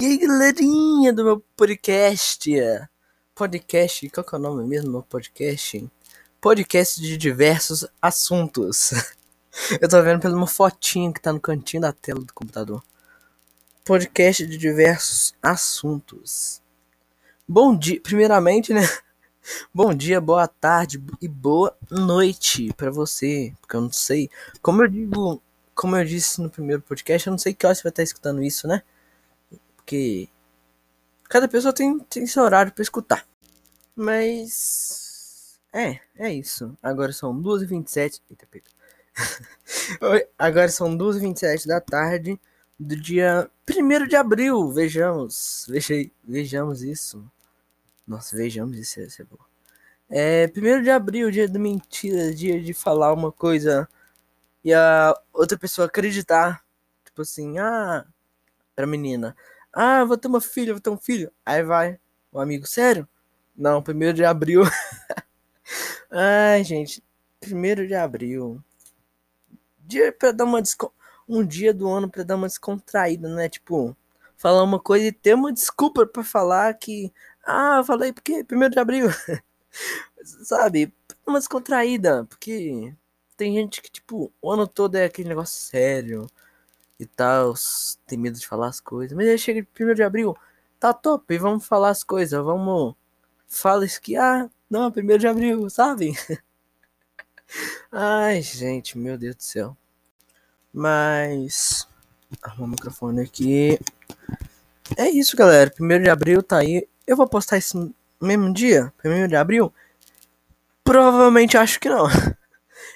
E aí, galerinha do meu podcast? Podcast, qual que é o nome mesmo do meu podcast? Podcast de diversos assuntos. Eu tô vendo pela uma fotinha que tá no cantinho da tela do computador. Podcast de diversos assuntos. Bom dia, primeiramente, né? Bom dia, boa tarde e boa noite para você, porque eu não sei. Como eu digo, como eu disse no primeiro podcast, eu não sei que hora você vai estar escutando isso, né? Porque cada pessoa tem, tem seu horário para escutar. Mas é, é isso. Agora são 2h27. Eita, pega. Agora são 2h27 da tarde do dia 1 de abril. Vejamos, veja, vejamos isso. Nossa, vejamos isso, isso é bom. É 1 de abril, dia da mentira, dia de falar uma coisa e a outra pessoa acreditar. Tipo assim, ah, pra menina. Ah, vou ter uma filha, vou ter um filho. Aí vai, um amigo, sério? Não, primeiro de abril. Ai, gente, primeiro de abril. Dia pra dar uma desco... Um dia do ano pra dar uma descontraída, né? Tipo, falar uma coisa e ter uma desculpa para falar que. Ah, falei porque primeiro de abril. Sabe? Uma descontraída. Porque tem gente que, tipo, o ano todo é aquele negócio sério e tal, tem medo de falar as coisas. Mas aí chega de 1 de abril, tá top, vamos falar as coisas, vamos. Fala que, ah, não, é 1 de abril, sabe? Ai, gente, meu Deus do céu. Mas. Arruma o microfone aqui. É isso, galera. 1 de abril tá aí. Eu vou postar no mesmo dia? 1 de abril? Provavelmente acho que não.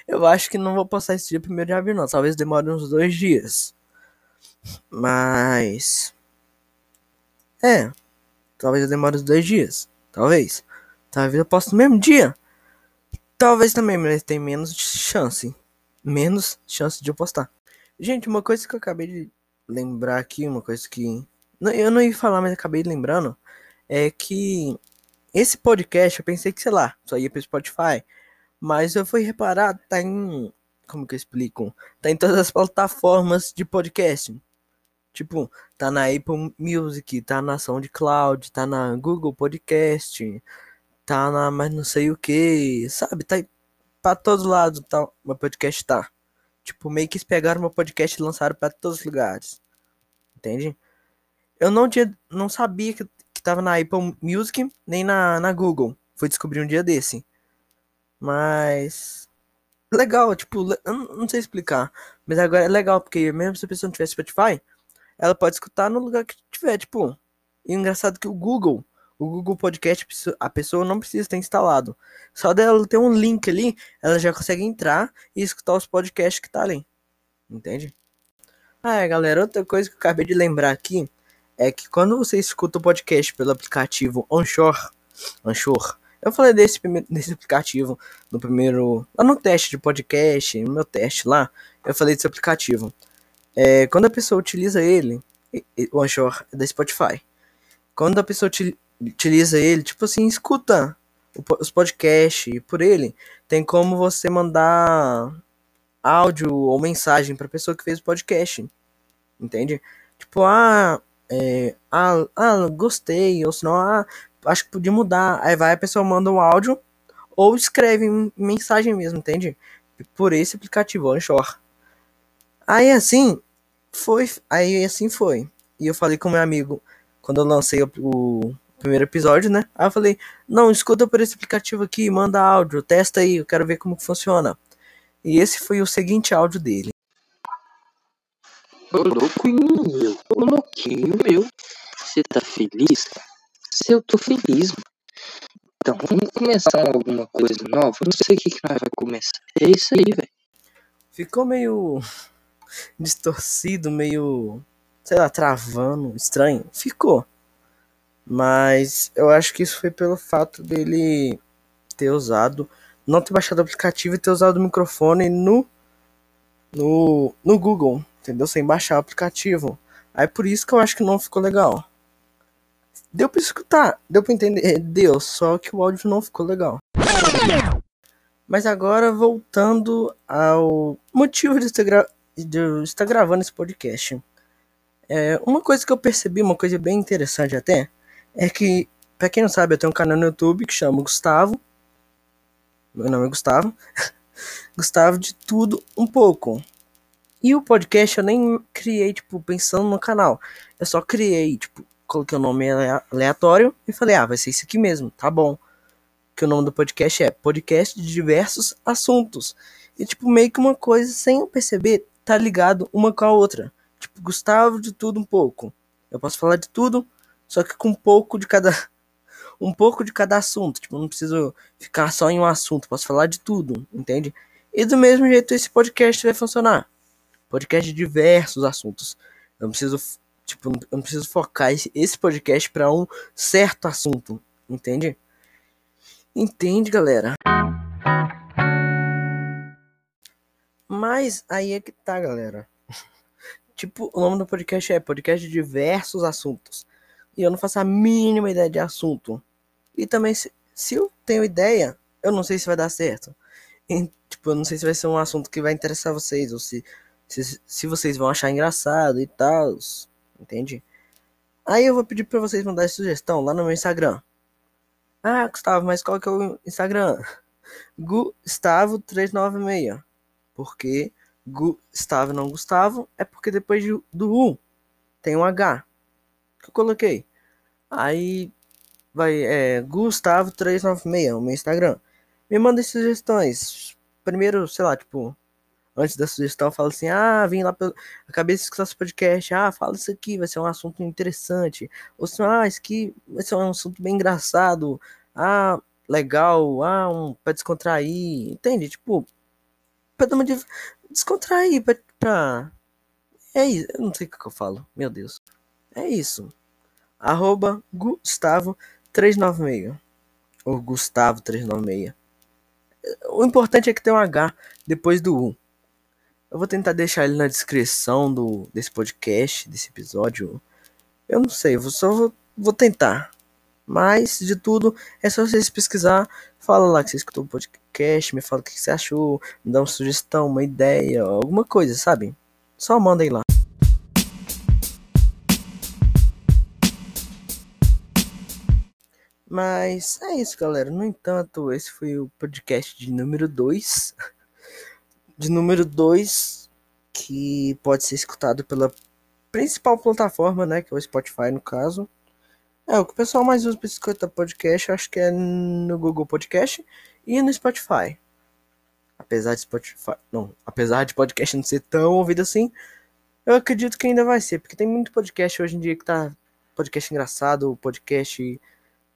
Eu acho que não vou postar esse dia 1 de abril, não. Talvez demore uns dois dias. Mas. É. Talvez eu demore uns dois dias. Talvez. Talvez eu possa no mesmo dia. Talvez também, mas tem menos chance. Menos chance de eu postar. Gente, uma coisa que eu acabei de lembrar aqui, uma coisa que. Eu não ia falar, mas acabei lembrando. É que esse podcast eu pensei que, sei lá, só ia pro Spotify. Mas eu fui reparar, tá em. Como que eu explico? Tá em todas as plataformas de podcast. Tipo, tá na Apple Music, tá na SoundCloud, tá na Google Podcast, tá na mais não sei o que, sabe? Tá pra todos lados, tá, meu podcast tá. Tipo, meio que eles pegaram meu podcast e lançaram para todos os lugares. Entende? Eu não tinha, não sabia que, que tava na Apple Music, nem na, na Google. Fui descobrir um dia desse. Mas legal, tipo, eu não sei explicar, mas agora é legal porque mesmo se a pessoa não tiver Spotify, ela pode escutar no lugar que tiver, tipo. E engraçado que o Google, o Google Podcast, a pessoa não precisa ter instalado. Só dela ter um link ali, ela já consegue entrar e escutar os podcasts que tá ali. Entende? Ah, é, galera, outra coisa que eu acabei de lembrar aqui é que quando você escuta o podcast pelo aplicativo Onshore, Onshore, eu falei desse, desse aplicativo no primeiro. Lá no teste de podcast, no meu teste lá, eu falei desse aplicativo. É, quando a pessoa utiliza ele, o Anchor é da Spotify. Quando a pessoa utiliza ele, tipo assim, escuta os podcasts por ele, tem como você mandar áudio ou mensagem para pessoa que fez o podcast. Entende? Tipo, ah, é, ah, ah, gostei, ou senão, ah, acho que podia mudar. Aí vai a pessoa manda um áudio ou escreve mensagem mesmo, entende? Por esse aplicativo, Anchor. Aí assim, foi. Aí assim foi. E eu falei com meu amigo, quando eu lancei o, o primeiro episódio, né? Aí eu falei, não, escuta por esse aplicativo aqui, manda áudio, testa aí, eu quero ver como funciona. E esse foi o seguinte áudio dele. Ô louquinho meu, ô louquinho meu, você tá feliz? Se eu tô feliz, mano. Então, vamos começar alguma coisa nova? Não sei o que, que nós vai começar. É isso aí, velho. Ficou meio distorcido, meio, sei lá, travando, estranho. Ficou. Mas eu acho que isso foi pelo fato dele ter usado, não ter baixado o aplicativo e ter usado o microfone no no, no Google, entendeu? Sem baixar o aplicativo. Aí por isso que eu acho que não ficou legal. Deu pra escutar, deu pra entender, deu, só que o áudio não ficou legal. Mas agora voltando ao motivo de, ter de estar gravando esse podcast. É, uma coisa que eu percebi, uma coisa bem interessante até, é que, pra quem não sabe, eu tenho um canal no YouTube que chama Gustavo. Meu nome é Gustavo. Gustavo de tudo um pouco. E o podcast eu nem criei, tipo, pensando no canal. Eu só criei, tipo, coloquei o um nome aleatório e falei, ah, vai ser isso aqui mesmo, tá bom. Que o nome do podcast é Podcast de Diversos Assuntos. E, tipo, meio que uma coisa, sem eu perceber, tá ligado uma com a outra. Tipo, Gustavo de tudo um pouco. Eu posso falar de tudo, só que com um pouco de cada. Um pouco de cada assunto. Tipo, não preciso ficar só em um assunto. Posso falar de tudo, entende? E do mesmo jeito esse podcast vai funcionar. Podcast de diversos assuntos. Eu não preciso. Tipo, eu não preciso focar esse, esse podcast para um certo assunto. Entende? Entende, galera? Mas aí é que tá, galera. tipo, o nome do podcast é Podcast de Diversos Assuntos. E eu não faço a mínima ideia de assunto. E também, se, se eu tenho ideia, eu não sei se vai dar certo. E, tipo, eu não sei se vai ser um assunto que vai interessar vocês, ou se, se, se vocês vão achar engraçado e tal. Entende? Aí eu vou pedir pra vocês mandarem sugestão lá no meu Instagram. Ah, Gustavo, mas qual que é o Instagram? Gustavo396. Porque Gustavo não Gustavo é porque depois do U tem um H que eu coloquei. Aí vai é Gustavo396, o meu Instagram. Me manda sugestões. Primeiro, sei lá, tipo, antes da sugestão, fala assim: "Ah, vim lá pela acabei de escutar esse podcast. Ah, fala isso aqui, vai ser um assunto interessante." Ou se ah, isso aqui vai ser um assunto bem engraçado. Ah, legal. Ah, um para descontrair. Entende? Tipo, pra dar uma descontrair, pra, pra... É isso, eu não sei o que eu falo, meu Deus. É isso. Arroba Gustavo396. Ou Gustavo396. O importante é que tem um H depois do U. Eu vou tentar deixar ele na descrição do, desse podcast, desse episódio. Eu não sei, eu só vou, vou tentar. Mas, de tudo, é só vocês pesquisar. Fala lá que você escutou o podcast, me fala o que você achou, me dá uma sugestão, uma ideia, alguma coisa, sabe? Só mandem lá. Mas é isso, galera. No entanto, esse foi o podcast de número 2. De número 2, que pode ser escutado pela principal plataforma, né? Que é o Spotify, no caso. É, o que o pessoal mais usa para escutar podcast, eu acho que é no Google Podcast e no Spotify. Apesar de Spotify, não, apesar de podcast não ser tão ouvido assim, eu acredito que ainda vai ser, porque tem muito podcast hoje em dia que tá podcast engraçado, podcast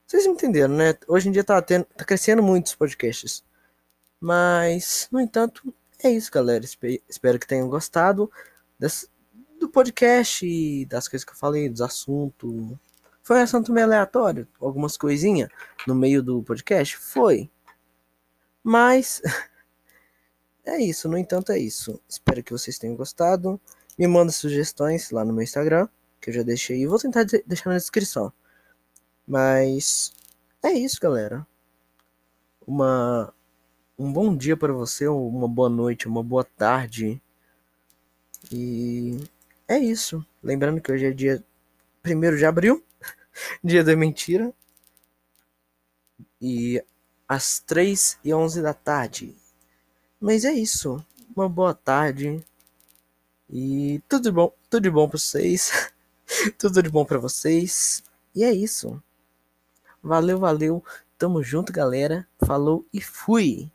vocês me entenderam, né? Hoje em dia tá, tendo, tá crescendo muitos podcasts. Mas, no entanto, é isso, galera. Espero que tenham gostado desse, do podcast, das coisas que eu falei, dos assuntos. Foi um assunto meio aleatório, algumas coisinhas no meio do podcast? Foi. Mas é isso, no entanto é isso. Espero que vocês tenham gostado. Me manda sugestões lá no meu Instagram, que eu já deixei. E vou tentar deixar na descrição. Mas é isso, galera. Uma um bom dia para você, uma boa noite, uma boa tarde. E é isso. Lembrando que hoje é dia 1 de abril. Dia da mentira. E às 3 e 11 da tarde. Mas é isso. Uma boa tarde. E tudo de bom, tudo de bom para vocês. tudo de bom para vocês. E é isso. Valeu, valeu. Tamo junto, galera. Falou e fui.